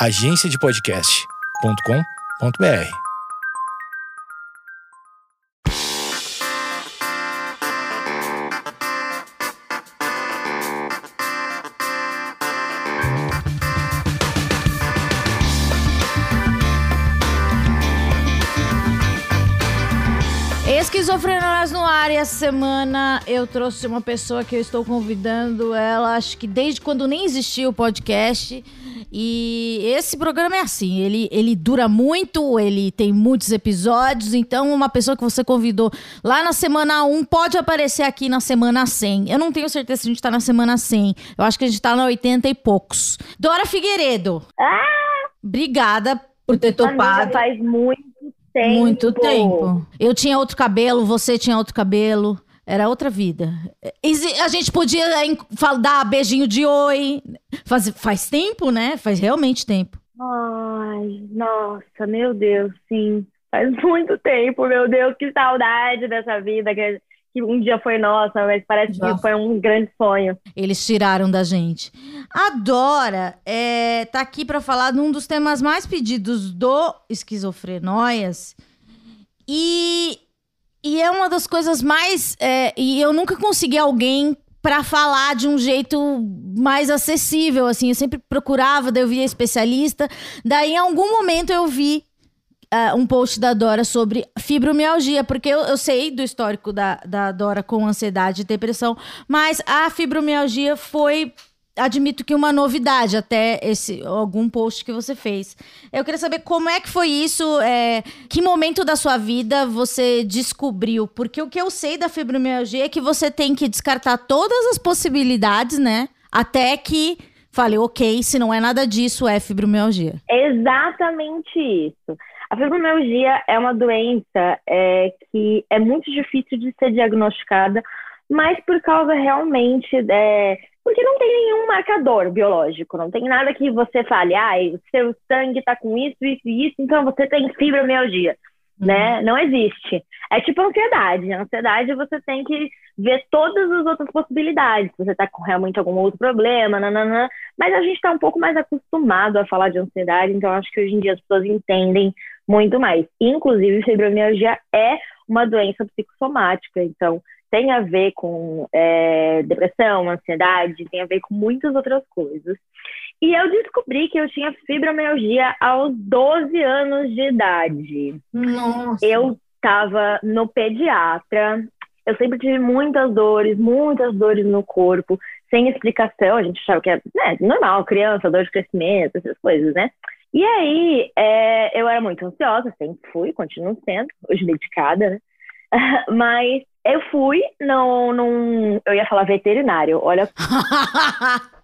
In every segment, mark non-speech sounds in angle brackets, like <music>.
agenciadepodcast.com.br. Esquizofrenóias no ar e essa semana eu trouxe uma pessoa que eu estou convidando ela, acho que desde quando nem existia o podcast. E esse programa é assim, ele, ele dura muito, ele tem muitos episódios, então uma pessoa que você convidou lá na semana 1 pode aparecer aqui na semana 100. Eu não tenho certeza se a gente tá na semana 100, eu acho que a gente tá na 80 e poucos. Dora Figueiredo. Ah! Obrigada por ter topado. Faz muito tempo. Muito tempo. Eu tinha outro cabelo, você tinha outro cabelo. Era outra vida. A gente podia fal- dar beijinho de oi. Faz, faz tempo, né? Faz realmente tempo. Ai, nossa, meu Deus, sim. Faz <laughs> muito tempo, meu Deus, que saudade dessa vida que, que um dia foi nossa, mas parece Já. que foi um grande sonho. Eles tiraram da gente. A Dora é, tá aqui para falar de um dos temas mais pedidos do Esquizofrenóias. E, e é uma das coisas mais. é, e eu nunca consegui alguém para falar de um jeito mais acessível. Assim, eu sempre procurava, daí eu via especialista. Daí, em algum momento, eu vi ah, um post da Dora sobre fibromialgia, porque eu, eu sei do histórico da, da Dora com ansiedade e depressão, mas a fibromialgia foi, admito que uma novidade até esse algum post que você fez. Eu queria saber como é que foi isso, é, que momento da sua vida você descobriu, porque o que eu sei da fibromialgia é que você tem que descartar todas as possibilidades, né? Até que fale, ok, se não é nada disso, é fibromialgia. Exatamente isso. A fibromialgia é uma doença é, que é muito difícil de ser diagnosticada, mas por causa realmente é, porque não tem nenhum marcador biológico, não tem nada que você fale, ah, o seu sangue tá com isso, isso e isso, então você tem fibromialgia, né? Não existe. É tipo ansiedade. A ansiedade você tem que ver todas as outras possibilidades. Se você tá com realmente algum outro problema, nananã. Mas a gente tá um pouco mais acostumado a falar de ansiedade, então acho que hoje em dia as pessoas entendem muito mais. Inclusive, fibromialgia é uma doença psicossomática, então tem a ver com é, depressão, ansiedade, tem a ver com muitas outras coisas. E eu descobri que eu tinha fibromialgia aos 12 anos de idade. Nossa. Eu estava no pediatra, eu sempre tive muitas dores, muitas dores no corpo, sem explicação. A gente achava que é né, normal, criança, dor de crescimento, essas coisas, né? E aí, é, eu era muito ansiosa, sempre fui, continuo sendo, hoje medicada, né? <laughs> Mas eu fui num, num. Eu ia falar veterinário, olha. <laughs>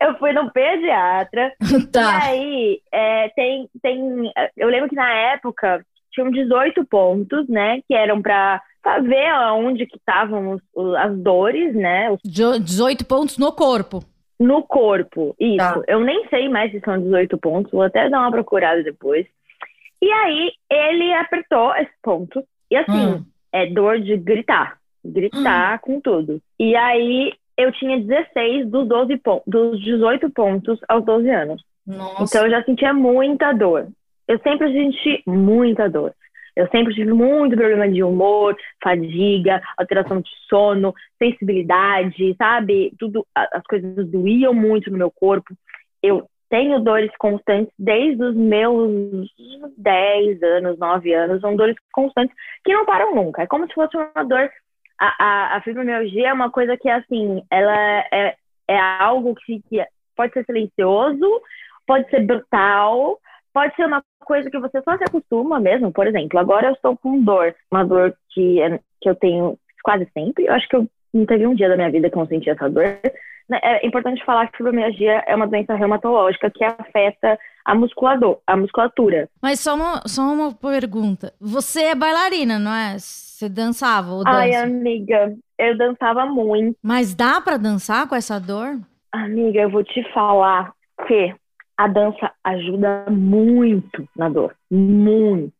eu fui num pediatra. <laughs> tá. E aí, é, tem, tem. Eu lembro que na época tinham 18 pontos, né? Que eram pra, pra ver onde que estavam as dores, né? os- Jo- 18 pontos no corpo. no corpo. Isso. Tá. Eu nem sei mais se são 18 pontos, vou até dar uma procurada depois. E aí, ele apertou esses pontos. E assim, Hum. É dor de gritar. Gritar com tudo. E aí, eu tinha 16 dos, 12 pon- dos 18 pontos aos 12 anos. Nossa. Então eu já sentia muita dor. Eu sempre senti muita dor. Eu sempre tive muito problema de humor, fadiga, alteração de sono, sensibilidade, sabe? Tudo, as coisas doíam muito no meu corpo. Eu tenho dores constantes desde os meus 10 anos, 9 anos, são dores constantes que não param nunca. É como se fosse uma dor. A, a, a fibromialgia é uma coisa que, assim, ela é, é algo que, que pode ser silencioso, pode ser brutal, pode ser uma coisa que você só se acostuma mesmo. Por exemplo, agora eu estou com dor, uma dor que, é- que eu tenho quase sempre. Eu acho que eu não teve um dia da minha vida que eu não senti essa dor. Né, É importante falar que fibromialgia é uma doença reumatológica que afeta a, musculador, a musculatura. Mas só uma, só uma pergunta. Você é bailarina, não é? Você dançava ou dança? Ai, amiga, eu dançava muito. Mas dá pra dançar com essa dor? Amiga, eu vou te falar que a dança ajuda muito na dor. Muito,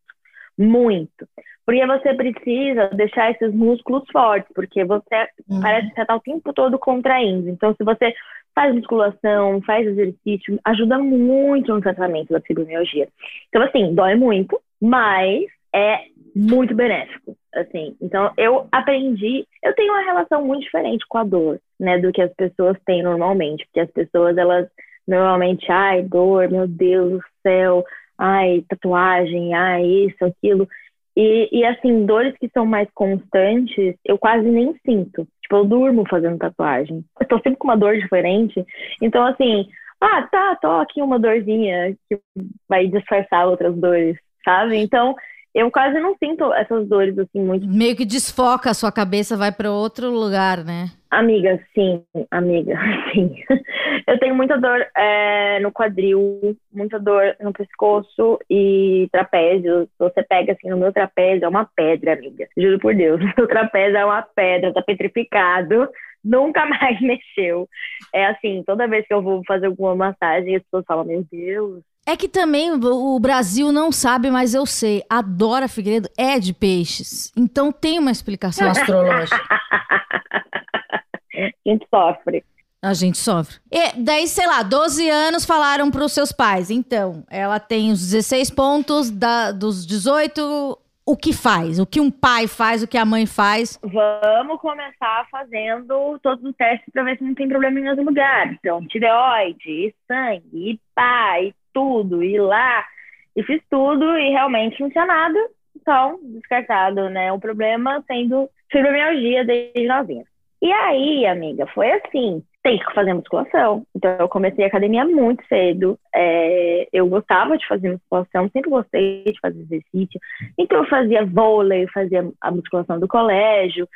muito. Porque você precisa deixar esses músculos fortes, porque você Hum. parece que você está o tempo todo contraindo. Então, se você faz musculação, faz exercício, ajuda muito no tratamento da fibromialgia. Então, assim, dói muito, mas é muito benéfico, assim. Então, eu aprendi, eu tenho uma relação muito diferente com a dor, né, do que as pessoas têm normalmente, porque as pessoas, elas normalmente, ai, dor, meu Deus do céu, ai, tatuagem, ai, isso, aquilo. E, e, assim, dores que são mais constantes, eu quase nem sinto. Tipo, eu durmo fazendo tatuagem. Eu tô sempre com uma dor diferente. Então, assim, ah, tá, tô aqui uma dorzinha que vai disfarçar outras dores, sabe? Então, eu quase não sinto essas dores assim muito. Meio que desfoca a sua cabeça, vai para outro lugar, né? Amiga, sim, amiga, <laughs> sim. Eu tenho muita dor é, no quadril, muita dor no pescoço e trapézio. Você pega assim no meu trapézio, é uma pedra, amiga. Juro por Deus, <laughs> o trapézio é uma pedra, tá petrificado <laughs> nunca mais mexeu. É assim, toda vez que eu vou fazer alguma massagem, as pessoas falam, meu Deus, é que também o Brasil não sabe, mas eu sei. Adora Figueiredo é de peixes. Então tem uma explicação astrológica. A gente sofre. A gente sofre. E daí, sei lá, 12 anos falaram para os seus pais. Então, ela tem os 16 pontos da, dos 18. O que faz? O que um pai faz? O que a mãe faz? Vamos começar fazendo todos os testes para ver se não tem problema em outro lugar. Então, tireoide, sangue, pai, tudo, ir lá e fiz tudo e realmente não tinha nada. Então, descartado, né? O problema sendo fibromialgia desde novinha. E aí, amiga, foi assim: tem que fazer musculação. Então, eu comecei a academia muito cedo. É, eu gostava de fazer musculação, sempre gostei de fazer exercício. Então, eu fazia vôlei, fazia a musculação do colégio,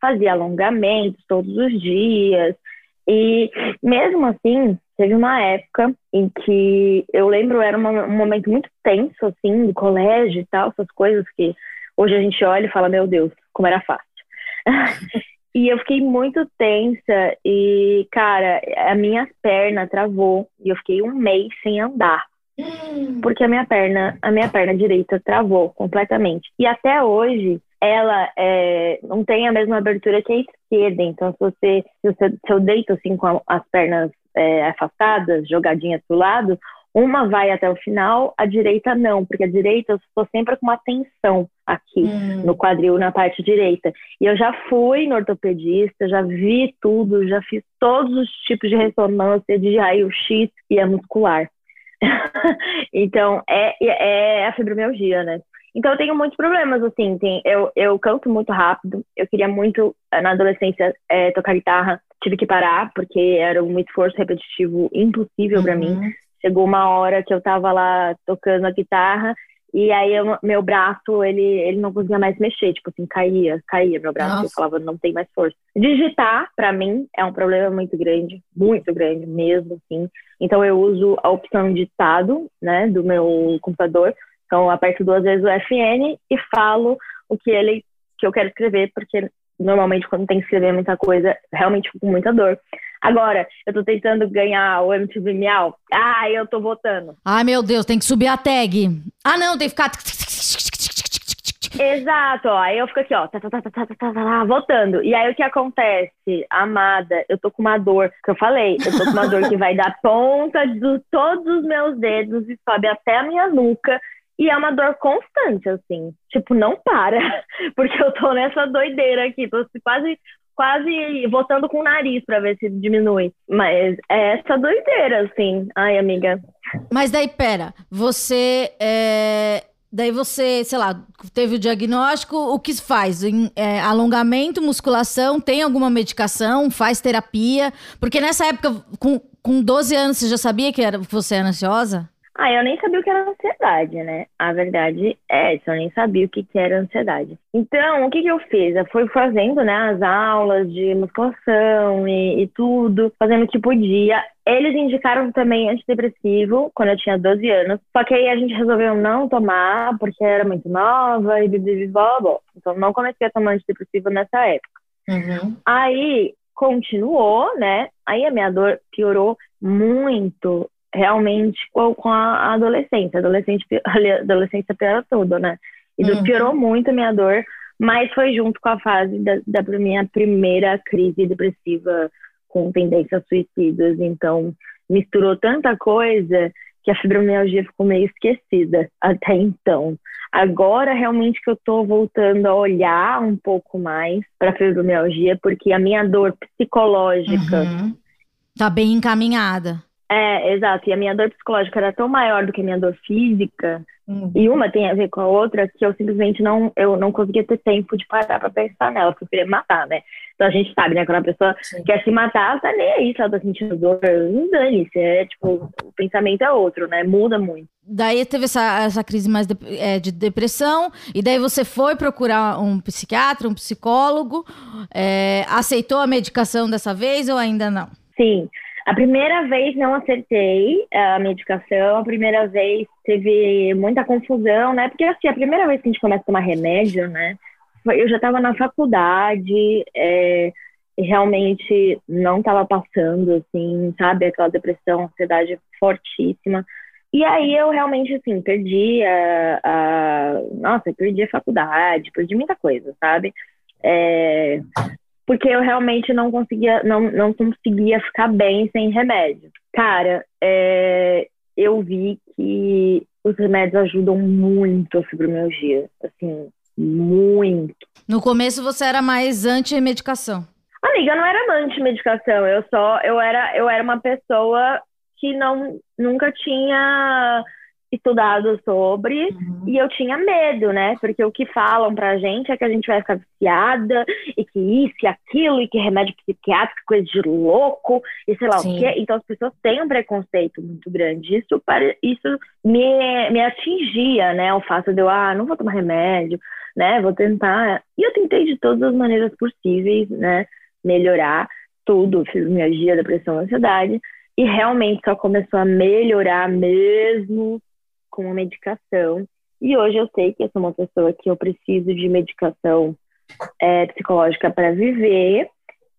fazia alongamentos todos os dias. E mesmo assim, teve uma época em que eu lembro, era uma, um momento muito tenso, assim, do colégio e tal, essas coisas que hoje a gente olha e fala, meu Deus, como era fácil. <laughs> e eu fiquei muito tensa e, cara, a minha perna travou e eu fiquei um mês sem andar. Hum. Porque a minha perna, a minha perna direita travou completamente. E até hoje ela é, não tem a mesma abertura que a esquerda. Então, se você, se, você, se eu deito assim com as pernas é, afastadas, jogadinhas para o lado, uma vai até o final, a direita não, porque a direita eu estou sempre com uma tensão aqui hum. no quadril, na parte direita. E eu já fui no ortopedista, já vi tudo, já fiz todos os tipos de ressonância de raio-x e é muscular. <laughs> então, é, é a fibromialgia, né? Então eu tenho muitos problemas, assim, tem, eu, eu canto muito rápido, eu queria muito, eh, na adolescência, é, tocar guitarra, tive que parar, porque era um esforço repetitivo impossível uhum. para mim. Chegou uma hora que eu tava lá tocando a guitarra, e aí eu, meu braço, ele, ele não conseguia mais mexer, tipo assim, caía, caía meu braço, Nossa. eu falava, não tem mais força. Digitar, para mim, é um problema muito grande, muito grande mesmo, assim. Então eu uso a opção ditado, né, do meu computador, então, eu aperto duas vezes o FN e falo o que ele que eu quero escrever, porque normalmente quando tem que escrever muita coisa, realmente fico com muita dor. Agora, eu tô tentando ganhar o MTV Miau. Ah, eu tô votando. Ai, meu Deus, tem que subir a tag. Ah, não, tem que ficar. Exato, ó. Aí eu fico aqui, ó, tá, tá, tá, tá, tá, tá, tá, tá, votando. E aí o que acontece? Amada, eu tô com uma dor, que eu falei, eu tô com uma dor que vai da ponta de todos os meus dedos e sobe até a minha nuca. E é uma dor constante, assim. Tipo, não para. <laughs> Porque eu tô nessa doideira aqui. Tô quase, quase voltando com o nariz pra ver se diminui. Mas é essa doideira, assim. Ai, amiga. Mas daí, pera. Você. É... Daí você, sei lá, teve o diagnóstico, o que faz? É, alongamento, musculação, tem alguma medicação, faz terapia? Porque nessa época, com, com 12 anos, você já sabia que, era, você era ansiosa? Ah, eu nem sabia o que era ansiedade, né? A verdade é essa, eu nem sabia o que, era ansiedade. Então, o que, que eu fiz? Eu fui fazendo, né, as aulas de musculação e, e tudo, fazendo o que podia. Eles indicaram também antidepressivo quando eu tinha 12 anos. Só que aí a gente resolveu não tomar, porque era muito nova e blá. Então não comecei a tomar antidepressivo nessa época. Uhum. Aí continuou, né? Aí a minha dor piorou muito realmente com, a adolescência. Adolescente, a <laughs> adolescência piora tudo, né? E uhum. piorou muito a minha dor, mas foi junto com a fase da, da minha primeira crise depressiva com tendências suicidas, então misturou tanta coisa que a fibromialgia ficou meio esquecida <laughs> até então. Agora realmente que eu tô voltando a olhar um pouco mais para fibromialgia, porque a minha dor psicológica Uhum. Tá bem encaminhada. É, exato, e a minha dor psicológica era tão maior do que a minha dor física, e uma tem a ver com a outra, que eu simplesmente não, eu não conseguia ter tempo de parar pra pensar nela, porque eu queria me matar, né? Então a gente sabe, né? Quando a pessoa Sim. quer se matar, tá nem aí se ela tá sentindo dor, não dane-se, é tipo, o pensamento é outro, né? Muda muito. Daí teve essa, essa crise mais de, é, de depressão, e daí você foi procurar um psiquiatra, um psicólogo, é, aceitou a medicação dessa vez ou ainda não? Sim, a primeira vez não acertei a medicação, a primeira vez teve muita confusão, né? Porque assim, a primeira vez que a gente começa a tomar remédio, né? Eu já estava na faculdade, é, e realmente não estava passando, assim, sabe? Aquela depressão, ansiedade fortíssima. E aí eu realmente, assim, perdi a, a... Nossa, perdi a faculdade, perdi muita coisa, sabe? É, porque eu realmente não conseguia, não, não conseguia ficar bem sem remédio. Cara, é, eu vi que os remédios ajudam muito a fibromialgia, assim, muito. No começo você era mais anti-medicação. Amiga, eu não era amante de medicação, eu só, eu era, eu era uma pessoa que não, nunca tinha estudado sobre e eu tinha medo, né? Porque o que falam pra gente é que a gente vai ficar viciada e que isso e aquilo e que remédio psiquiátrico, coisa de louco e sei lá Sim. o quê. Então as pessoas têm um preconceito muito grande. Isso, isso me, me atingia, né? O fato de eu, ah, não vou tomar remédio, né? Vou tentar. E eu tentei de todas as maneiras possíveis, né? Melhorar tudo, fibromialgia, depressão, ansiedade. E realmente só começou a melhorar mesmo com a medicação. E hoje eu sei que eu sou uma pessoa que eu preciso de medicação é, psicológica para viver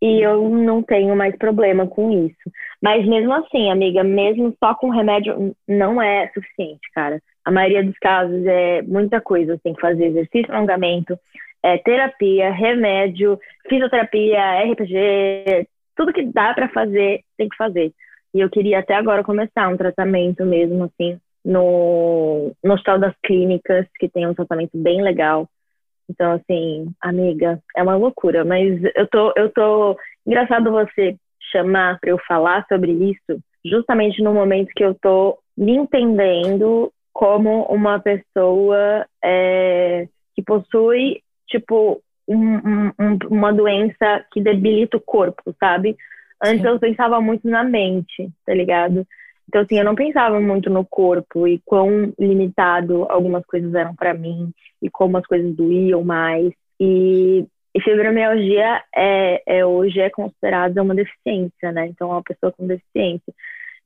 e eu não tenho mais problema com isso. Mas mesmo assim, amiga, mesmo só com remédio não é suficiente, cara. A maioria dos casos é muita coisa. Você tem que fazer exercício, alongamento, é, terapia, remédio, fisioterapia, RPG, tudo que dá para fazer, tem que fazer. E eu queria até agora começar um tratamento mesmo, assim, no, no Hospital das Clínicas, que tem um tratamento bem legal. Então, assim, amiga, é uma loucura, mas eu tô, eu tô. Engraçado você chamar para eu falar sobre isso, justamente no momento que eu tô me entendendo como uma pessoa é, que possui, tipo, um- um- um- uma doença que debilita o corpo, sabe? Antes Sim. eu pensava muito na mente, tá ligado? Então, assim, eu não pensava muito no corpo e quão limitado algumas coisas eram pra mim e como as coisas doíam mais. E, e fibromialgia é, é, hoje é considerada uma deficiência, né? Então, é uma pessoa com deficiência.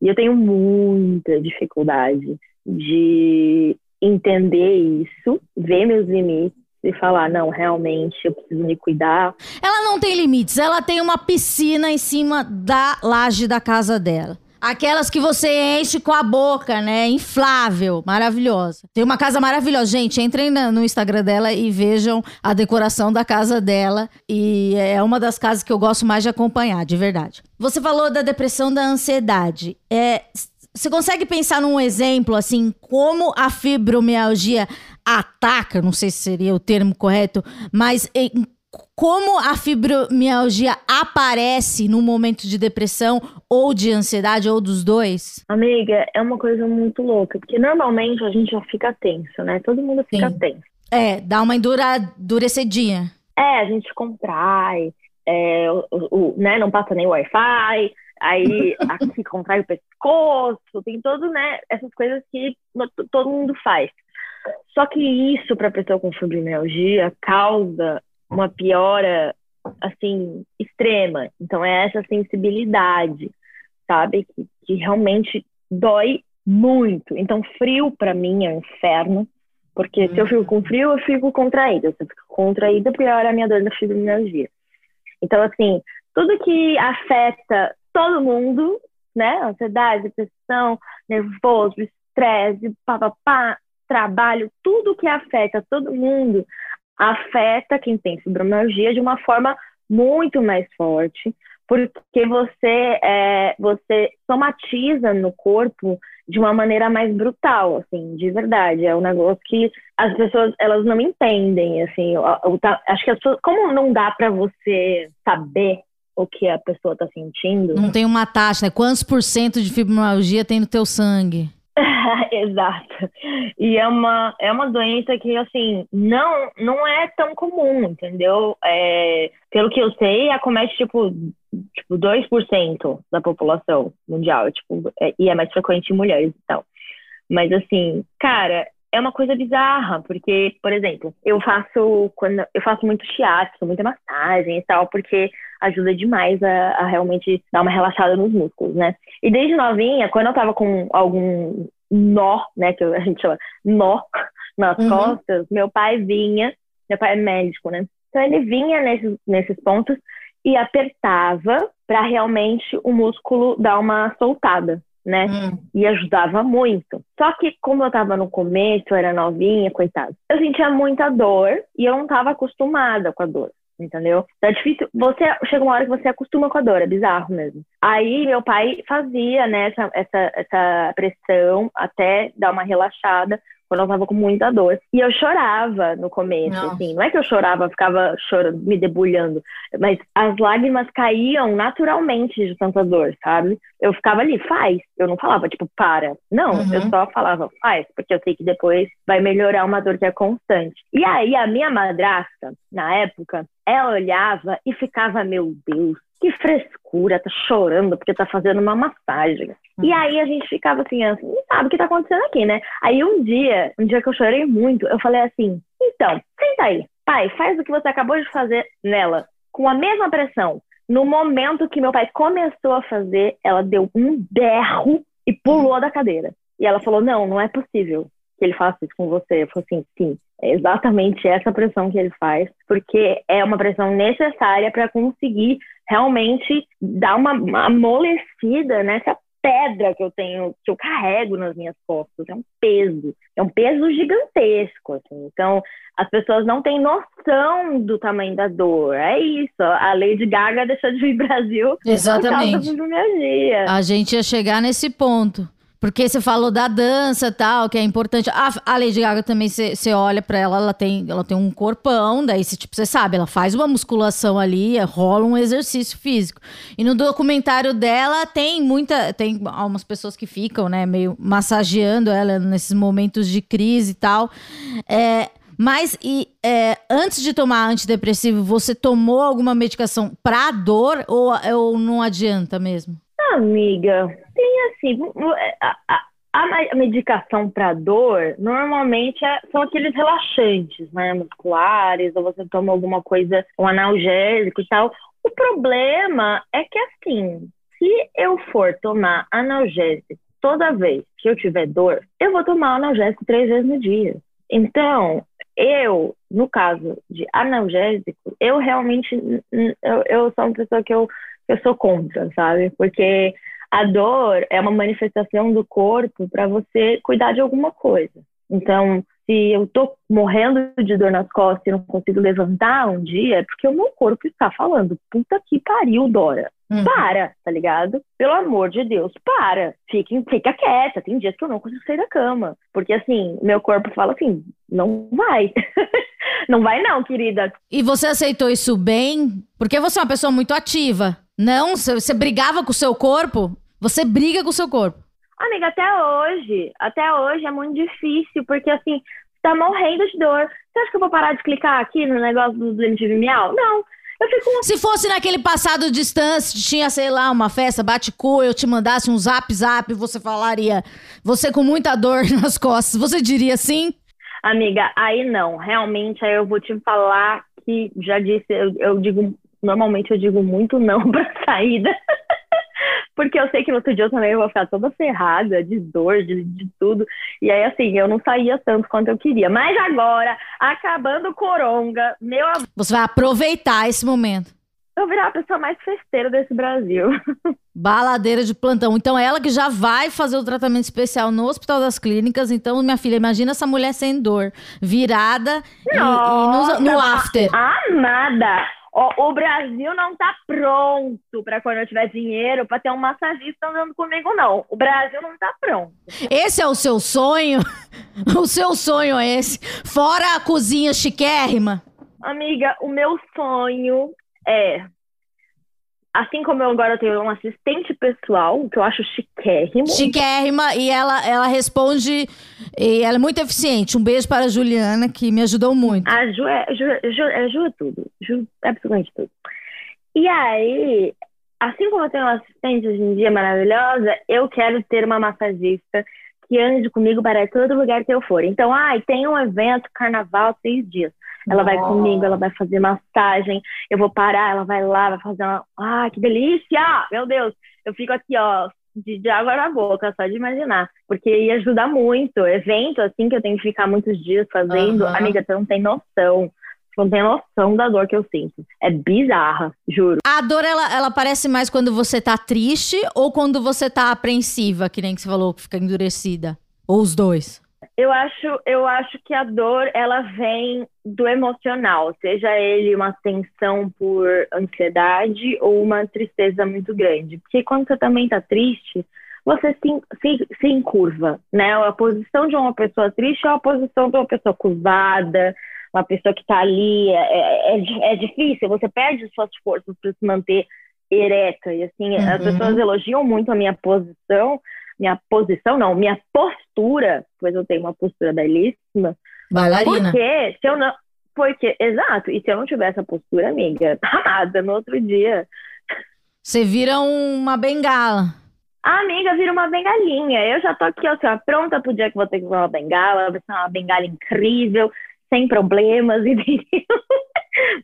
E eu tenho muita dificuldade de entender isso, ver meus limites e falar, não, realmente eu preciso me cuidar. Ela não tem limites, ela tem uma piscina em cima da laje da casa dela. Aquelas que você enche com a boca, né? Inflável, maravilhosa. Tem uma casa maravilhosa. Gente, entrem no Instagram dela e vejam a decoração da casa dela. E é uma das casas que eu gosto mais de acompanhar, de verdade. Você falou da depressão da ansiedade. É, você consegue pensar num exemplo, assim, como a fibromialgia ataca, não sei se seria o termo correto, mas em como a fibromialgia aparece no momento de depressão ou de ansiedade ou dos dois? Amiga, é uma coisa muito louca, porque normalmente a gente já fica tenso, né? Todo mundo fica Sim. tenso. É, dá uma endura, endurecedinha. É, a gente contrai, é, o, o- né, não passa nem Wi-Fi, aí <laughs> aqui contrai o pescoço, tem todo, né, essas coisas que todo mundo faz. Só que isso para pessoa com fibromialgia causa uma piora assim extrema. Então é essa sensibilidade, sabe, que, que realmente dói muito. Então frio para mim é um inferno. Porque se eu fico com frio, eu fico contraída. Se eu fico contraída, piora a minha dor da fibromialgia. Então, assim, tudo que afeta todo mundo, né? Ansiedade, depressão, nervoso, estresse, papapá, trabalho, tudo que afeta todo mundo afeta quem tem fibromialgia de uma forma muito mais forte, porque você, é, você somatiza no corpo de uma maneira mais brutal, assim, de verdade. É um negócio que as pessoas, elas não entendem, assim. Eu, eu, acho que as pessoas, como não dá para você saber o que a pessoa tá sentindo... Não tem uma taxa, né? Quantos por cento de fibromialgia tem no teu sangue? <laughs> Exato. E é uma, é uma doença que, assim, não, não é tão comum, entendeu? É, pelo que eu sei, acomete, tipo, tipo 2% da população mundial, tipo, é, e é mais frequente em mulheres e tal. Mas, assim, cara, é uma coisa bizarra, porque, por exemplo, eu faço quando eu faço muito shiatsu, muita massagem e tal, porque ajuda demais a, a, realmente dar uma relaxada nos músculos, né? E desde novinha, quando eu tava com algum nó, né, que a gente chama nó <laughs> nas uhum. costas, meu pai vinha, meu pai é médico, né? Então ele vinha nesses, nesses pontos e apertava para realmente o músculo dar uma soltada né? Hum. E ajudava muito. Só que, como eu tava no começo, eu era novinha, coitado, eu sentia muita dor e eu não tava acostumada com a dor. Entendeu? Então é difícil. Você chega uma hora que você acostuma com a dor, é bizarro mesmo. Aí meu pai fazia né, essa, essa, essa pressão até dar uma relaxada quando eu tava com muita dor. E eu chorava no começo, Nossa. assim. Não é que eu chorava, ficava chorando, me debulhando, mas as lágrimas caíam naturalmente de tanta dor, sabe? Eu ficava ali, faz. Eu não falava, tipo, para. Não, uhum. eu só falava, faz, porque eu sei que depois vai melhorar uma dor que é constante. E aí, a minha madrasta, na época, ela olhava e ficava, meu Deus, que frescura, tá chorando porque tá fazendo uma massagem. Uhum. E aí a gente ficava assim, assim, não sabe o que tá acontecendo aqui, né? Aí um dia, um dia que eu chorei muito, eu falei assim, então, senta aí, pai, faz o que você acabou de fazer nela, com a mesma pressão. No momento que meu pai começou a fazer, ela deu um berro e pulou da cadeira. E ela falou, não, não é possível que ele faça isso com você. Eu falei assim, sim, é exatamente essa pressão que ele faz, porque é uma pressão necessária para conseguir realmente dar uma, uma amolecida nessa pedra que eu tenho, que eu carrego nas minhas costas. É um peso, é um peso gigantesco. Assim. Então, as pessoas não têm noção do tamanho da dor. É isso. A Lady Gaga deixou de vir <laughs> Brasil. Exatamente. A gente ia chegar nesse ponto. Porque você falou da dança tal, que é importante. A, a Lady Gaga também, você olha para ela, ela tem, ela tem um corpão, daí você tipo, sabe, ela faz uma musculação ali, rola um exercício físico. E no documentário dela tem muita. Tem algumas pessoas que ficam, né, meio massageando ela nesses momentos de crise e tal. É, mas e, é, antes de tomar antidepressivo, você tomou alguma medicação pra dor ou, ou não adianta mesmo? Amiga, tem assim, a, a, a medicação para dor normalmente é, são aqueles relaxantes, né, musculares, ou você toma alguma coisa, um analgésico e tal. O problema é que assim, se eu for tomar analgésico toda vez que eu tiver dor, eu vou tomar analgésico três vezes no dia. Então, eu, no caso de analgésico, eu realmente, eu, eu sou uma pessoa que eu eu sou contra, sabe? Porque a dor é uma manifestação do corpo para você cuidar de alguma coisa. Então, se eu tô morrendo de dor nas costas e não consigo levantar um dia, é porque o meu corpo está falando, puta que pariu, Dora. Uhum. Para, tá ligado? Pelo amor de Deus, para. Fique, fica quieta. Tem dias que eu não consigo sair da cama. Porque, assim, meu corpo fala assim, não vai. <laughs> não vai não, querida. E você aceitou isso bem? Porque você é uma pessoa muito ativa. Não, você brigava com o seu corpo? Você briga com o seu corpo. Amiga, até hoje, até hoje é muito difícil, porque assim, tá morrendo de dor. Você acha que eu vou parar de clicar aqui no negócio do MTV Miau? Não. Eu fico... Se fosse naquele passado distante, tinha, sei lá, uma festa, bate-cu, eu te mandasse um zap zap, você falaria, você com muita dor <laughs> nas costas, você diria sim? Amiga, aí não. Realmente, aí eu vou te falar que já disse, eu, eu digo normalmente eu digo muito não <laughs> pra saída. Porque eu sei que no outro dia eu também vou ficar toda ferrada, de dor, de, de tudo. E aí, assim, eu não saía tanto quanto eu queria. Mas agora, acabando o coronga, meu Você vai aproveitar esse momento. Eu virar a pessoa mais festeira desse Brasil. <laughs> Baladeira de plantão. Então, ela que já vai fazer o tratamento especial no Hospital das Clínicas. Então, minha filha, imagina essa mulher sem dor, virada Nossa, e, e no, no after. Amada! Ó, o Brasil não tá pronto para quando eu tiver dinheiro para ter um massagista andando comigo, não. O Brasil não tá pronto. Esse é o seu sonho? <laughs> o seu sonho é esse? Fora a cozinha chiquérrima? Amiga, o meu sonho é assim como eu agora tenho um assistente pessoal, que eu acho chiquérrimo. Chiquérrima, e ela, ela responde, e ela é muito eficiente. Um beijo para a Juliana, que me ajudou muito. A Ju é, Ju, Ju, é, Ju é tudo. Ju é absolutamente tudo. E aí, assim como eu tenho uma assistente hoje em dia maravilhosa, eu quero ter uma massagista que ande comigo para todo lugar que eu for. Então, ai, tem um evento, carnaval, seis dias. Ela vai comigo, ela vai fazer massagem, eu vou parar, ela vai lá, vai fazer uma. Ah, que delícia! Meu Deus! Eu fico aqui, ó, de, de, água na boca, só de imaginar. Porque ia ajudar muito. Evento, assim, que eu tenho que ficar muitos dias fazendo, uhum. amiga, você não tem noção. Você não tem noção da dor que eu sinto. É bizarra, juro. A dor, ela, ela aparece mais quando você tá triste ou quando você tá apreensiva, que nem que você falou, que fica endurecida? Ou os dois? Eu acho, eu acho que a dor ela vem do emocional, seja ele uma tensão por ansiedade ou uma tristeza muito grande. Porque quando você também está triste, você se, se, se encurva, né? A posição de uma pessoa triste é a posição de uma pessoa curvada, uma pessoa que está ali. É, é, é, é, difícil, você perde suas forças para se manter ereta. E assim, uhum. as pessoas elogiam muito a minha posição, minha posição, não, minha postura, pois eu tenho uma postura belíssima. Bailarina. Porque se eu não. Porque, exato, e se eu não tivesse a postura, amiga, <laughs> nada, no outro dia. Você vira uma bengala. A amiga vira uma bengalinha. Eu já tô aqui, ó, assim, pronta pro dia que vou ter que usar uma bengala. Vai ser uma bengala incrível, sem problemas, <laughs> entendeu?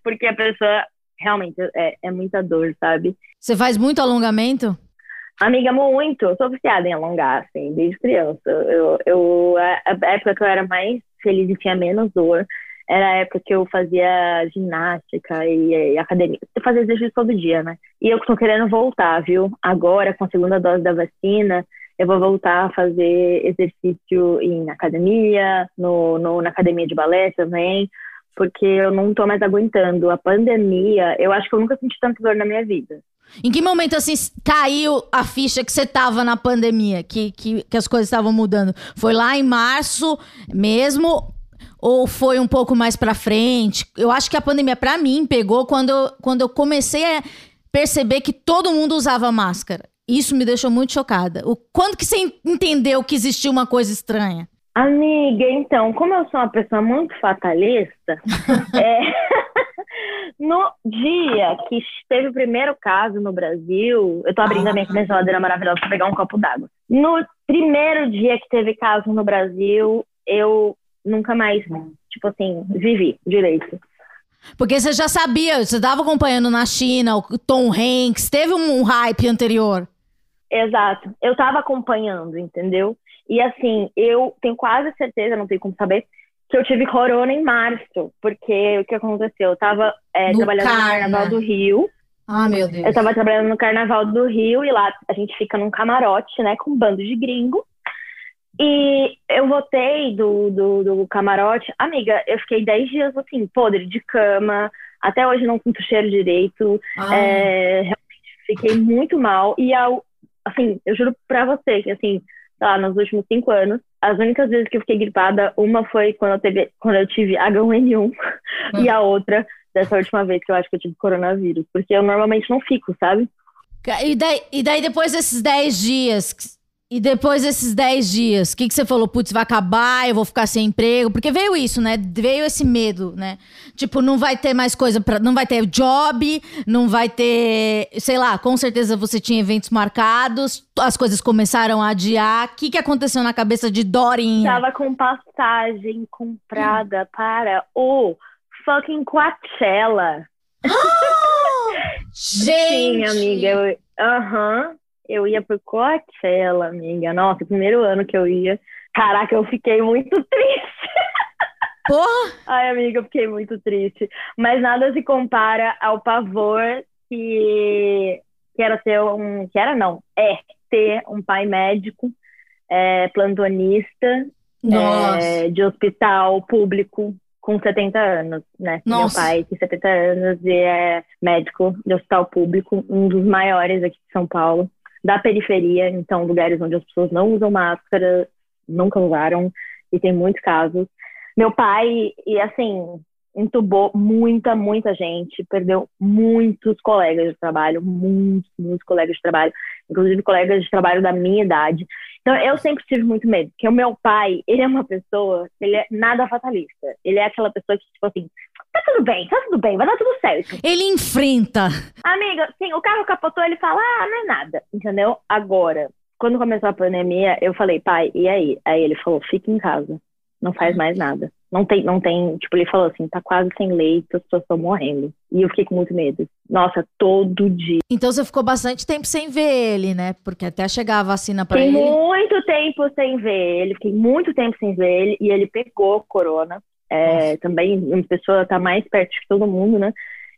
Porque a pessoa realmente é, é muita dor, sabe? Você faz muito alongamento? Amiga, muito. Eu sou viciada em alongar, assim, desde criança. Eu, eu, a época que eu era mais feliz e tinha menos dor era a época que eu fazia ginástica e, e academia. Eu fazia exercício todo dia, né? E eu tô querendo voltar, viu? Agora, com a segunda dose da vacina, eu vou voltar a fazer exercício em academia, no, no, na academia de balé também, porque eu não tô mais aguentando. A pandemia, eu acho que eu nunca senti tanta dor na minha vida. Em que momento, assim, caiu a ficha que você tava na pandemia, que, que, que as coisas estavam mudando? Foi lá em março mesmo ou foi um pouco mais para frente? Eu acho que a pandemia, para mim, pegou quando eu, quando eu comecei a perceber que todo mundo usava máscara. Isso me deixou muito chocada. O, quando que você entendeu que existia uma coisa estranha? Amiga, então, como eu sou uma pessoa muito fatalista, <laughs> é... no dia que teve o primeiro caso no Brasil, eu tô abrindo a minha, minha geladeira maravilhosa para pegar um copo d'água. No primeiro dia que teve caso no Brasil, eu nunca mais, tipo assim, vivi direito. Porque você já sabia, você estava acompanhando na China, o Tom Hanks, teve um hype anterior. Exato. Eu estava acompanhando, entendeu? E assim, eu tenho quase certeza, não tenho como saber, que eu tive corona em março, porque o que aconteceu? Eu tava é, trabalhando Carna. no Carnaval do Rio. Ah, meu Deus. Eu tava trabalhando no Carnaval do Rio e lá a gente fica num camarote, né, com um bando de gringo. E eu voltei do, do, do camarote. Amiga, eu fiquei 10 dias, assim, podre de cama. Até hoje não sinto cheiro direito. Ah. É, realmente fiquei muito mal. E, ao, assim, eu juro pra você que, assim, lá, nos últimos cinco anos, as únicas vezes que eu fiquei gripada, uma foi quando eu, teve, quando eu tive H1N1 ah. <laughs> e a outra dessa última vez que eu acho que eu tive coronavírus. Porque eu normalmente não fico, sabe? E daí, e daí depois desses 10 dias e depois desses 10 dias, o que, que você falou? Putz, vai acabar, eu vou ficar sem emprego. Porque veio isso, né? Veio esse medo, né? Tipo, não vai ter mais coisa para, Não vai ter job, não vai ter. Sei lá, com certeza você tinha eventos marcados, as coisas começaram a adiar. O que, que aconteceu na cabeça de Dorinha? Tava com passagem comprada hum. para o fucking Coachella. <gasps> <laughs> Gente! Sim, amiga. Aham. Uhum eu ia pro Coachella, amiga. Nossa, primeiro ano que eu ia. Caraca, eu fiquei muito <laughs> triste. Porra! Ai, amiga, eu fiquei muito triste. Mas nada se compara ao pavor que, que era ter um. Que era não, é ter um pai médico, é, plantonista, é, de hospital público, com 70 anos, né? Nossa. Meu pai tem 70 anos e é médico de hospital público, um dos maiores aqui de São Paulo, da periferia, então lugares onde as pessoas não usam máscara, nunca usaram, e tem muitos casos. Meu pai, e assim, entubou muita, muita gente, perdeu muitos colegas de trabalho, muitos, muitos colegas de trabalho, inclusive colegas de trabalho da minha idade. Então, eu sempre tive muito medo, porque o meu pai, ele é uma pessoa, ele é nada fatalista. Ele é aquela pessoa que, tipo assim, tá tudo bem, tá tudo bem, vai dar tudo certo. Ele enfrenta. Amiga, sim, o carro capotou, ele fala, ah, não é nada, entendeu? Agora, quando começou a pandemia, eu falei, pai, e aí? Aí ele falou, fica em casa, não faz mais nada. Não tem, não tem, tipo, ele falou assim, tá quase sem leito, as pessoas estão morrendo. E eu fiquei com muito medo. Nossa, todo dia. Então você ficou bastante tempo sem ver ele, né? Porque até chegar a vacina pra Fiquei ele. muito tempo sem ver ele, fiquei muito tempo sem ver ele, e ele pegou corona. É, também, uma pessoa tá mais perto de todo mundo, né?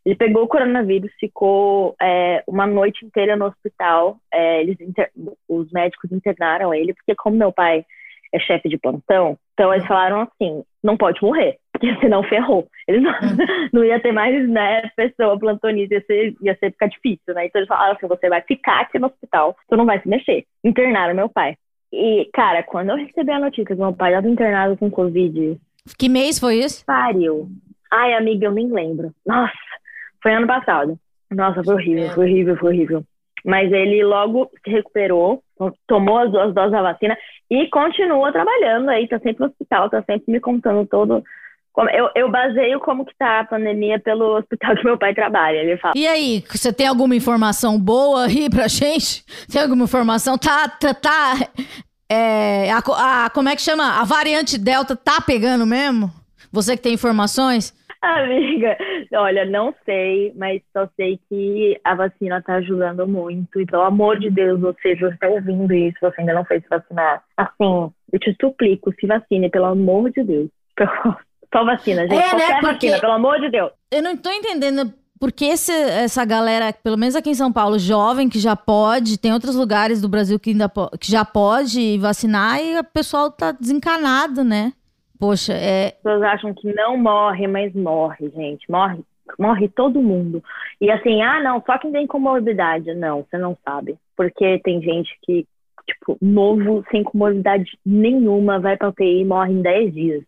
Ele pegou o coronavírus, ficou é, uma noite inteira no hospital. É, eles inter- os médicos internaram ele, porque como meu pai é chefe de plantão, então eles falaram assim, não pode morrer, porque <laughs> senão ferrou. Eles não, <laughs> não ia ter mais, né, pessoa plantonista, ia ser, ia ser ficar difícil, né? Então eles falaram assim, você vai ficar aqui no hospital, tu não vai se mexer. Internaram meu pai. E, cara, quando eu recebi a notícia que meu pai estava internado com Covid, Que mês foi isso? pariu. Ai, amiga, eu nem lembro. Nossa, foi ano passado. Nossa, foi horrível, foi horrível, foi horrível. Mas ele logo se recuperou, tomou as duas doses da vacina e continua trabalhando aí, tá sempre no hospital, tá sempre me contando todo. Eu, eu baseio como que tá a pandemia pelo hospital que meu pai trabalha. Ele fala, E aí, você tem alguma informação boa aí pra gente? Tem alguma informação? Tá, tá, tá. É, a, a- como é que chama? A variante Delta tá pegando mesmo? Você que tem informações? amiga, olha, não sei, mas só sei que a vacina tá ajudando muito. E pelo amor de Deus, você já está ouvindo isso, você ainda não fez vacinar. Assim, eu te suplico, se vacine, pelo amor de Deus. <laughs> Só vacina, gente. É, né, Qualquer porque- vacina, pelo amor de Deus. Eu não tô entendendo por que esse- essa galera, pelo menos aqui em São Paulo, jovem, que já pode, tem outros lugares do Brasil que ainda po- que já pode vacinar e o pessoal tá desencanado, né? Poxa, é. As pessoas acham que não morre, mas morre, gente. Morre, morre todo mundo. E assim, ah, não, só quem tem comorbidade. Não, você não sabe. Porque tem gente que, tipo, novo, sem comorbidade nenhuma, vai pra UTI e morre em 10 dias.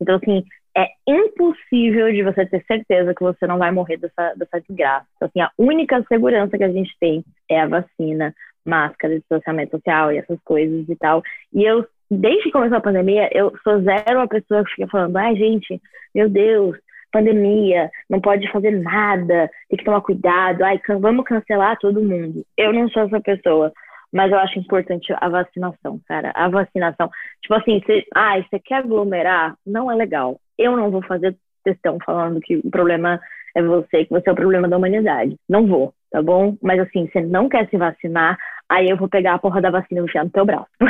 Então, assim, é impossível de você ter certeza que você não vai morrer dessa, dessa desgraça. Então, assim, a única segurança que a gente tem é a vacina, máscara, distanciamento social e essas coisas e tal. E eu, desde que começou a pandemia, eu sou zero a pessoa que fica falando, ai, gente, meu Deus, pandemia, não pode fazer nada, tem que tomar cuidado, ai, vamos cancelar todo mundo. Eu não sou essa pessoa. Mas eu acho importante a vacinação, cara. A vacinação. Tipo assim, você, ai, você quer aglomerar? Não é legal. Eu não vou fazer questão falando que o problema é você, que você é o problema da humanidade. Não vou, tá bom? Mas assim, você não quer se vacinar, aí eu vou pegar a porra da vacina e enfiar no teu braço. <laughs>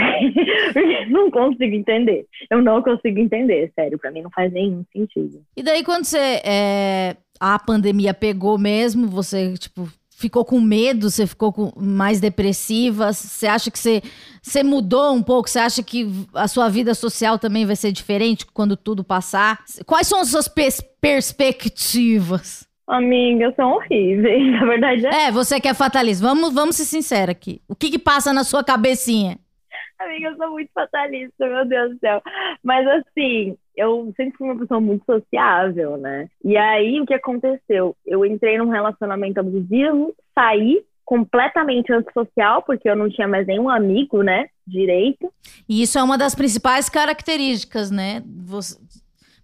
Porque não consigo entender. Eu não consigo entender, sério. Pra mim não faz nenhum sentido. E daí, quando você. é, a pandemia pegou mesmo, você, tipo, ficou com medo, você ficou com- mais depressiva? Você acha que você, você mudou um pouco? Você acha que a sua vida social também vai ser diferente quando tudo passar? Quais são as suas pers- perspectivas? Amigas, são horríveis. <laughs> Na verdade, é É, você que é fatalista. Vamos, vamos ser sinceros aqui. O que que passa na sua cabecinha? Amiga, eu sou muito fatalista, meu Deus do céu. Mas assim, eu sempre fui uma pessoa muito sociável, né? E aí, o que aconteceu? Eu entrei num relacionamento abusivo, saí completamente antissocial, porque eu não tinha mais nenhum amigo, né? Direito. E isso é uma das principais características, né? Você,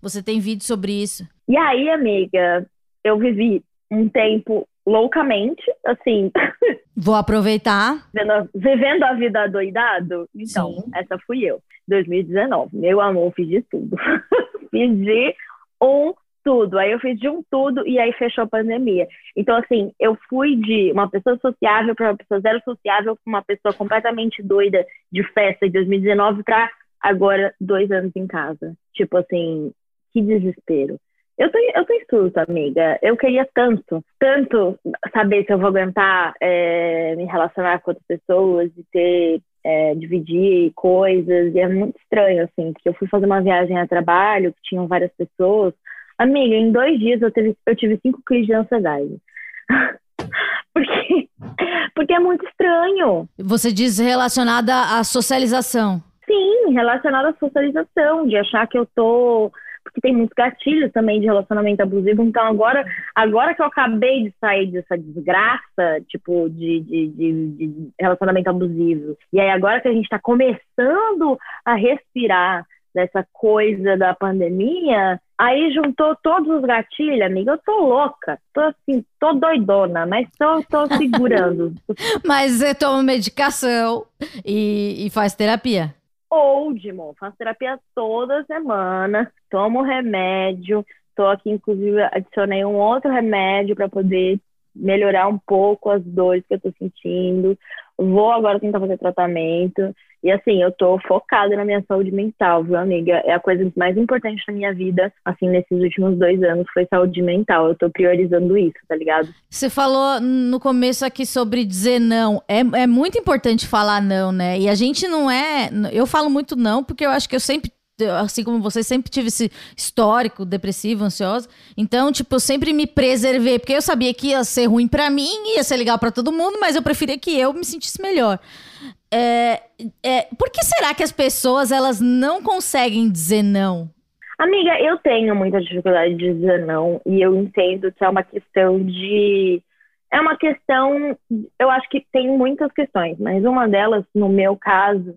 você tem vídeo sobre isso. E aí, amiga, eu vivi um tempo loucamente, assim, <laughs> Vou aproveitar. vivendo, a vida doidado. Então, Sim. essa fui eu, 2019. Meu amor, fiz de tudo. <laughs> fiz de um tudo. Aí eu fiz de um tudo e aí fechou a pandemia. Então, assim, eu fui de uma pessoa sociável para uma pessoa zero sociável, para uma pessoa completamente doida de festa de 2019 para agora dois anos em casa. Tipo assim, que desespero. Eu tô, eu tô em surto, amiga. Eu queria tanto, tanto saber se eu vou aguentar é, me relacionar com outras pessoas e ter, é, dividir coisas. E é muito estranho, assim, porque eu fui fazer uma viagem a trabalho, que tinham várias pessoas, Amiga, em dois dias eu, teve, eu tive cinco crises de ansiedade. <laughs> porque, porque é muito estranho. Você diz relacionada à socialização. Sim, relacionada à socialização, de achar que eu tô. Porque tem muitos gatilhos também de relacionamento abusivo. Então, agora, agora que eu acabei de sair dessa desgraça, tipo, de, de, de, de relacionamento abusivo, e aí agora que a gente tá começando a respirar dessa coisa da pandemia, aí juntou todos os gatilhos, amiga. Eu tô louca, tô assim, tô doidona, mas tô, tô segurando. <laughs> mas você toma medicação e, e faz terapia? Oldmo, faço terapia toda semana, tomo remédio, tô aqui, inclusive, adicionei um outro remédio para poder melhorar um pouco as dores que eu tô sentindo. Vou agora tentar fazer tratamento. E assim, eu tô focada na minha saúde mental, viu, amiga? É a coisa mais importante da minha vida, assim, nesses últimos dois anos, foi saúde mental. Eu tô priorizando isso, tá ligado? Você falou no começo aqui sobre dizer não. É, é muito importante falar não, né? E a gente não é. Eu falo muito não, porque eu acho que eu sempre assim como você, sempre tive esse histórico depressivo, ansioso. Então, tipo, eu sempre me preservei, porque eu sabia que ia ser ruim para mim, ia ser legal para todo mundo, mas eu preferia que eu me sentisse melhor. É, é, por que será que as pessoas elas não conseguem dizer não? Amiga, eu tenho muita dificuldade de dizer não e eu entendo que é uma questão de é uma questão, eu acho que tem muitas questões, mas uma delas, no meu caso,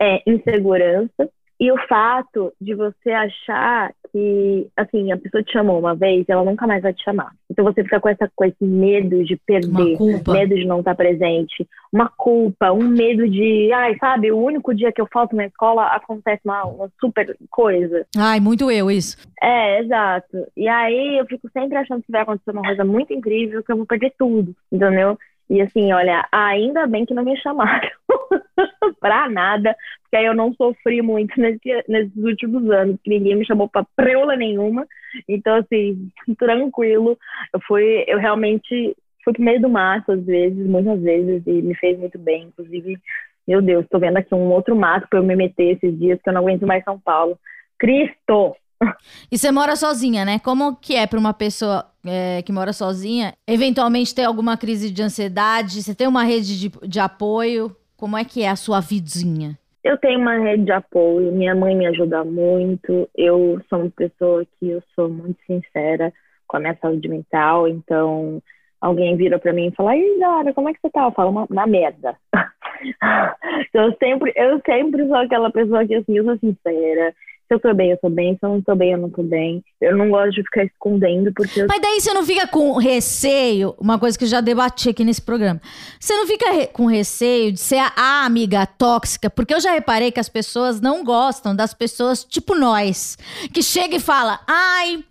é insegurança. E o fato de você achar que, assim, a pessoa te chamou uma vez, ela nunca mais vai te chamar. Então você fica com, essa, com esse medo de perder, medo de não estar presente, uma culpa, um medo de, ai, sabe, o único dia que eu falto na escola acontece uma, uma super coisa. Ai, muito eu isso. É, exato. E aí eu fico sempre achando que vai acontecer uma coisa muito incrível, que eu vou perder tudo, entendeu? E assim, olha, ainda bem que não me chamaram <laughs> pra nada, porque aí eu não sofri muito nesse, nesses últimos anos, que ninguém me chamou pra preula nenhuma. Então, assim, <laughs> tranquilo. Eu fui, eu realmente fui pro meio do mato às vezes, muitas vezes, e me fez muito bem. Inclusive, meu Deus, tô vendo aqui um outro mato pra eu me meter esses dias, que eu não aguento mais São Paulo. Cristo! E você mora sozinha, né? Como que é para uma pessoa é, que mora sozinha, eventualmente ter alguma crise de ansiedade? Você tem uma rede de, de apoio? Como é que é a sua vidinha? Eu tenho uma rede de apoio, minha mãe me ajuda muito. Eu sou uma pessoa que eu sou muito sincera com a minha saúde mental, então alguém vira para mim e fala: "Ei, Dora, como é que você tá?" Eu falo: "Na merda". <laughs> então, eu sempre, eu sempre sou aquela pessoa que assim, eu sou sincera. Se eu tô bem, eu tô bem. Se eu não tô bem, eu não tô bem. Eu não gosto de ficar escondendo, porque. Mas daí você não fica com receio, uma coisa que eu já debati aqui nesse programa. Você não fica re com receio de ser a amiga tóxica, porque eu já reparei que as pessoas não gostam das pessoas tipo nós, que chega e fala: ai.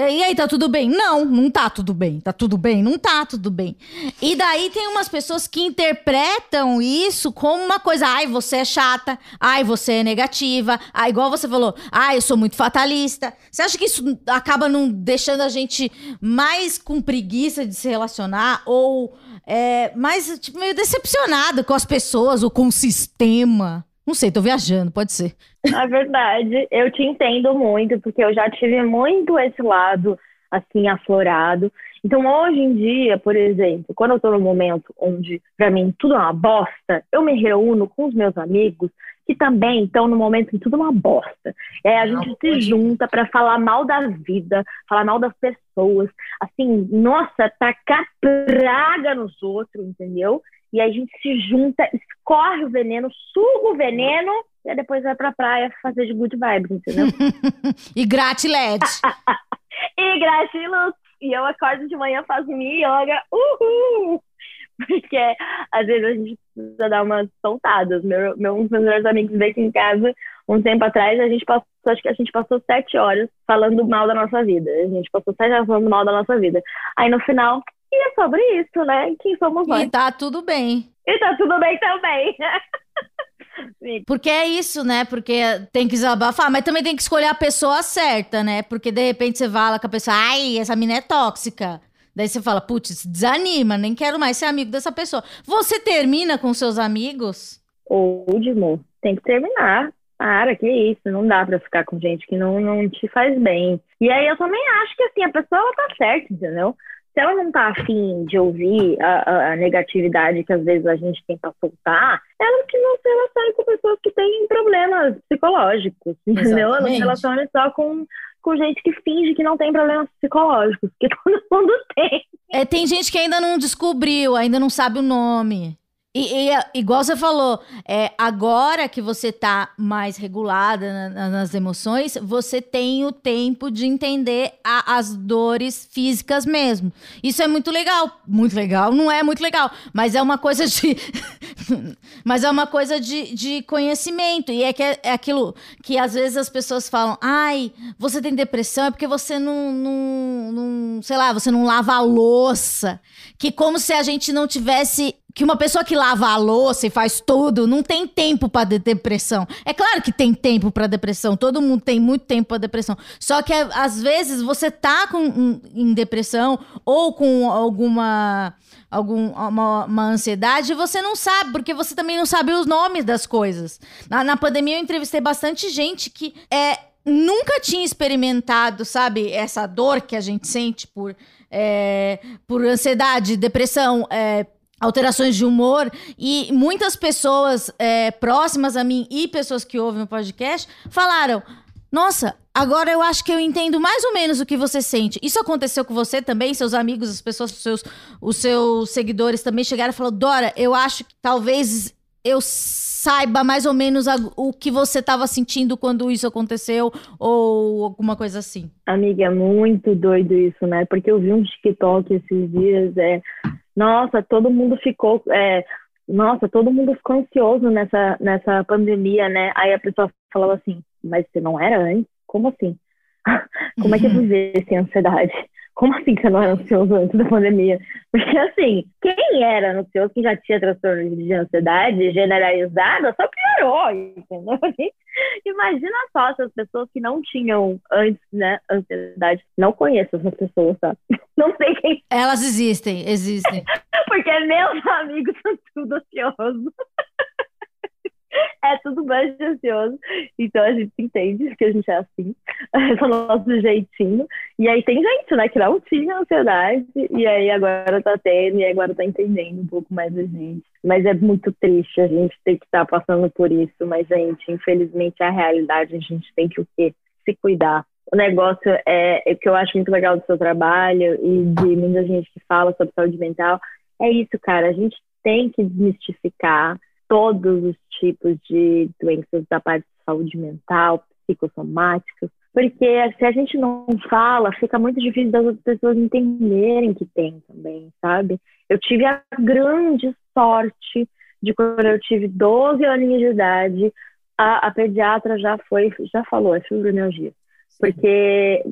É, e aí, tá tudo bem? Não, não tá tudo bem. Tá tudo bem? Não tá tudo bem. E daí tem umas pessoas que interpretam isso como uma coisa. Ai, você é chata. Ai, você é negativa. Ah, igual você falou. Ai, eu sou muito fatalista. Você acha que isso acaba não deixando a gente mais com preguiça de se relacionar? Ou é, mais, tipo, meio decepcionado com as pessoas ou com o sistema? Não sei, tô viajando, pode ser. Na verdade, eu te entendo muito, porque eu já tive muito esse lado, assim, aflorado. Então, hoje em dia, por exemplo, quando eu tô num momento onde, pra mim, tudo é uma bosta, eu me reúno com os meus amigos que também estão no momento que tudo é uma bosta. E aí a gente se junta para falar mal da vida, falar mal das pessoas, assim, nossa, tacar praga nos outros, entendeu? E aí a gente se junta, escorre o veneno, suga o veneno e depois vai pra praia fazer de good vibes, entendeu? <laughs> e gratilete. <laughs> e gratiluz. E eu acordo de manhã, faço minha yoga, uhul! Porque às vezes a gente precisa dar umas soltadas. Meu, meu, um dos meus melhores amigos veio aqui em casa um tempo atrás, a gente passou, acho que a gente passou sete horas falando mal da nossa vida. A gente passou sete horas falando mal da nossa vida. Aí no final, e é sobre isso, né? Quem somos nós? E tá tudo bem. E tá tudo bem também. <laughs> Porque é isso, né? Porque tem que desabafar, mas também tem que escolher a pessoa certa, né? Porque de repente você fala com a pessoa, ai, essa mina é tóxica. Daí você fala, putz, desanima, nem quero mais ser amigo dessa pessoa. Você termina com seus amigos? Último, tem que terminar. Para, que isso, não dá pra ficar com gente que não, não te faz bem. E aí eu também acho que assim, a pessoa ela tá certa, entendeu? Se ela não tá afim de ouvir a, a, negatividade que às vezes a gente tem pra soltar, ela que não se relacione com pessoas que têm problemas psicológicos, <laughs> entendeu? Ela se Exatamente. relacione só com, com gente que finge que não tem problemas psicológicos, <laughs> porque todo mundo tem. É, tem gente que ainda não descobriu, ainda não sabe o nome. E, e, é, igual você falou, é, agora que você tá mais regulada na- na- nas emoções, você tem o tempo de entender a- as dores físicas mesmo. Isso é muito legal. Muito legal, não é muito legal, mas é uma coisa de. <laughs> mas é uma coisa de, de conhecimento. E é, que é, é aquilo que às vezes as pessoas falam: ai, você tem depressão é porque você não, não, não sei lá, você não lava a louça. Que como se a gente não tivesse. Que uma pessoa que lava a louça e faz tudo não tem tempo pra de- depressão. É claro que tem tempo pra depressão, todo mundo tem muito tempo pra depressão. Só que é, às vezes você tá com, em- em depressão ou com alguma algum, uma, uma ansiedade, e você não sabe, porque você também não sabe os nomes das coisas. Na, na pandemia eu entrevistei bastante gente que é, nunca tinha experimentado, sabe, essa dor que a gente sente por, é, por ansiedade, depressão, é, alterações de humor e muitas pessoas é, próximas a mim e pessoas que ouvem o podcast falaram: Nossa, agora eu acho que eu entendo mais ou menos o que você sente. Isso aconteceu com você também? Seus amigos, as pessoas, os seus, os seus seguidores também chegaram e falaram: Dora, eu acho que talvez eu saiba mais ou menos a- o que você estava sentindo quando isso aconteceu ou alguma coisa assim. Amiga, é muito doido isso, né? Porque eu vi um TikTok esses dias, é, nossa, todo mundo ficou, é, nossa, todo mundo ficou ansioso nessa, nessa pandemia, né? Aí a pessoa falava assim, mas você não era antes? Como assim? <laughs> Como é que você sem ansiedade? Como assim que você não era ansioso antes da pandemia? Porque assim, quem era ansioso, que já tinha transtorno de ansiedade generalizada, só piorou, entendeu? <laughs> Imagina só se as pessoas que não tinham antes, né, ansiedade. Não conheço essas pessoas, tá? <laughs> Não sei quem, <laughs> Elas existem, existem. porque meus amigos são tudo ansiosos. <laughs> É tudo de ansioso. Então a gente entende que a gente é assim. <laughs> Esse nosso jeitinho. E aí tem gente, né, que não tinha ansiedade. E aí agora tá tendo, e agora tá entendendo um pouco mais a gente. Mas é muito triste a gente ter que estar passando por isso. Mas, gente, infelizmente é a realidade. A gente tem que o quê? Se cuidar. O negócio é, é que eu acho muito legal do seu trabalho e de muita gente que fala sobre saúde mental. É isso, cara. A gente tem que desmistificar todos os tipos de doenças da parte de saúde mental, psicossomáticas, porque se a gente não fala, fica muito difícil das outras pessoas entenderem que tem também, sabe? Eu tive a grande sorte de quando eu tive 12 aninhos de idade, a, a pediatra já foi, já falou, é fibromialgia. Porque,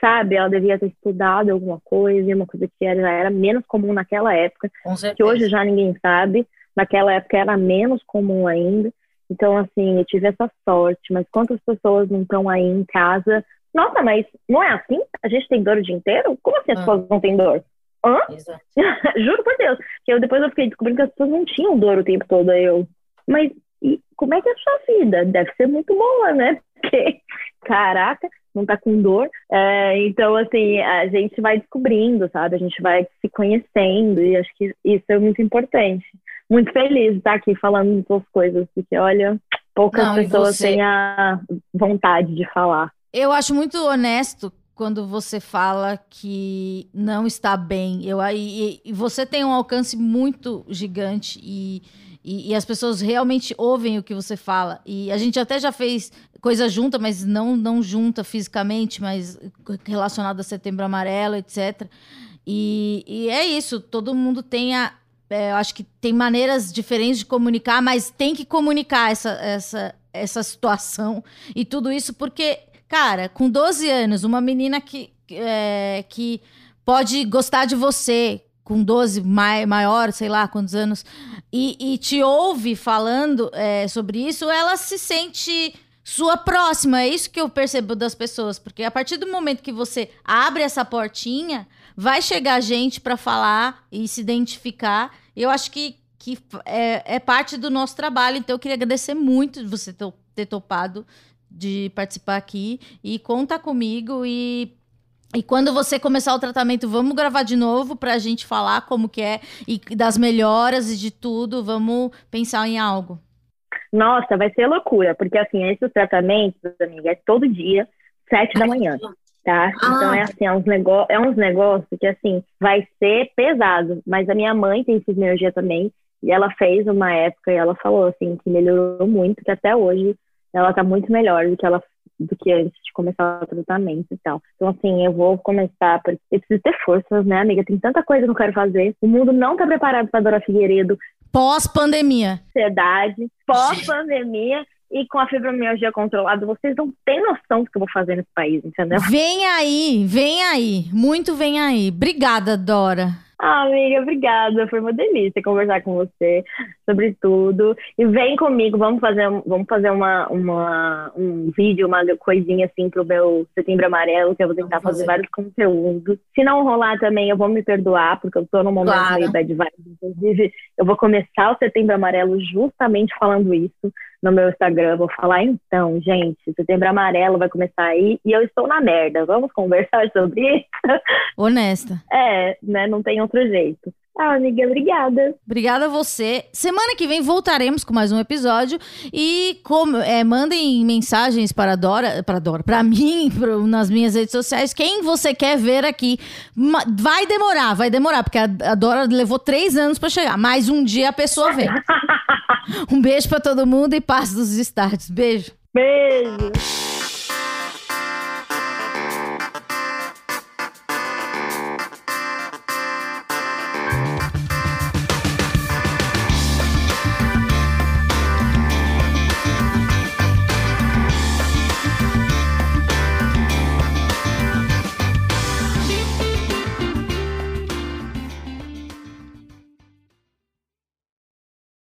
sabe, ela devia ter estudado alguma coisa, uma coisa que era, era menos comum naquela época, que hoje já ninguém sabe. Naquela época era menos comum ainda. Então, assim, eu tive essa sorte. Mas quantas pessoas não estão aí em casa? Nossa, mas não é assim? A gente tem dor o dia inteiro? Como assim as Ah. pessoas não têm dor? Hã? <laughs> Juro por Deus. Que eu depois eu fiquei descobrindo que as pessoas não tinham dor o tempo todo. Aí eu, mas e como é que é a sua vida? Deve ser muito boa, né? <laughs> Porque, caraca, não tá com dor. É, então, assim, a gente vai descobrindo, sabe? A gente vai se conhecendo e acho que isso é muito importante. Muito feliz de estar aqui falando dessas coisas, porque, olha, poucas Não, pessoas você- têm a vontade de falar. Eu acho muito honesto quando você fala que não está bem. Eu, e, e você tem um alcance muito gigante e, e, e as pessoas realmente ouvem o que você fala. E a gente até já fez coisa junta, mas não, não junta fisicamente, mas relacionado a Setembro Amarelo, etc. E, e é isso, todo mundo tem a. é, eu acho que tem maneiras diferentes de comunicar, mas tem que comunicar essa, essa, essa situação e tudo isso, porque Cara, com 12 anos, uma menina que, é, que pode gostar de você, com 12, mai, maior, sei lá quantos anos, e, e te ouve falando é, sobre isso, ela se sente sua próxima. É isso que eu percebo das pessoas, porque a partir do momento que você abre essa portinha, vai chegar gente para falar e se identificar. Eu acho que, que é, é parte do nosso trabalho, então eu queria agradecer muito de você ter ter topado de participar aqui. E conta comigo e e quando você começar o tratamento, vamos gravar de novo pra gente falar como que é e das melhoras e de tudo. Vamos pensar em algo. Nossa, vai ser loucura, porque assim, esses tratamentos, amiga, é todo dia, sete da manhã, tá? Então Ah. é assim, é uns, é uns negócios que assim, vai ser pesado. Mas a minha mãe tem fibromialgia também, e ela fez uma época e ela falou assim que melhorou muito, que até hoje ela tá muito melhor do que ela do que antes de começar o tratamento e tal. Então, assim, eu vou começar, porque eu preciso ter forças, né, amiga? Tem tanta coisa que eu quero fazer. O mundo não tá preparado pra Dora Figueiredo, Pós-pandemia. ansiedade, pós-pandemia e com a fibromialgia controlada, vocês não têm noção do que eu vou fazer nesse país, entendeu? Vem aí, vem aí. Muito vem aí. Obrigada, Dora. Ah, amiga, obrigada. Foi uma delícia conversar com você sobre tudo. E vem comigo, vamos fazer, um- vamos fazer uma, uma, um vídeo, uma coisinha assim pro meu setembro amarelo, que eu vou tentar fazer fazer. vários conteúdos. Se não rolar também, eu vou me perdoar, porque eu tô num momento Claro. meio bad vibes. Inclusive, eu vou começar o setembro amarelo justamente falando isso no meu Instagram. Vou falar, então, gente, setembro amarelo vai começar aí e eu estou na merda. Vamos conversar sobre isso? <laughs> Honesta. É, né? Não tem outro jeito. Ah, amiga, obrigada. Obrigada a você. Semana que vem voltaremos com mais um episódio. E como, é, mandem mensagens para a Dora, para Dora, para mim, <laughs> pro- nas minhas redes sociais, quem você quer ver aqui. Vai demorar, vai demorar, porque a, a Dora levou três anos para chegar. Mas um dia a pessoa vem. <laughs> Um beijo para todo mundo e paz dos estádios. Beijo. Beijo.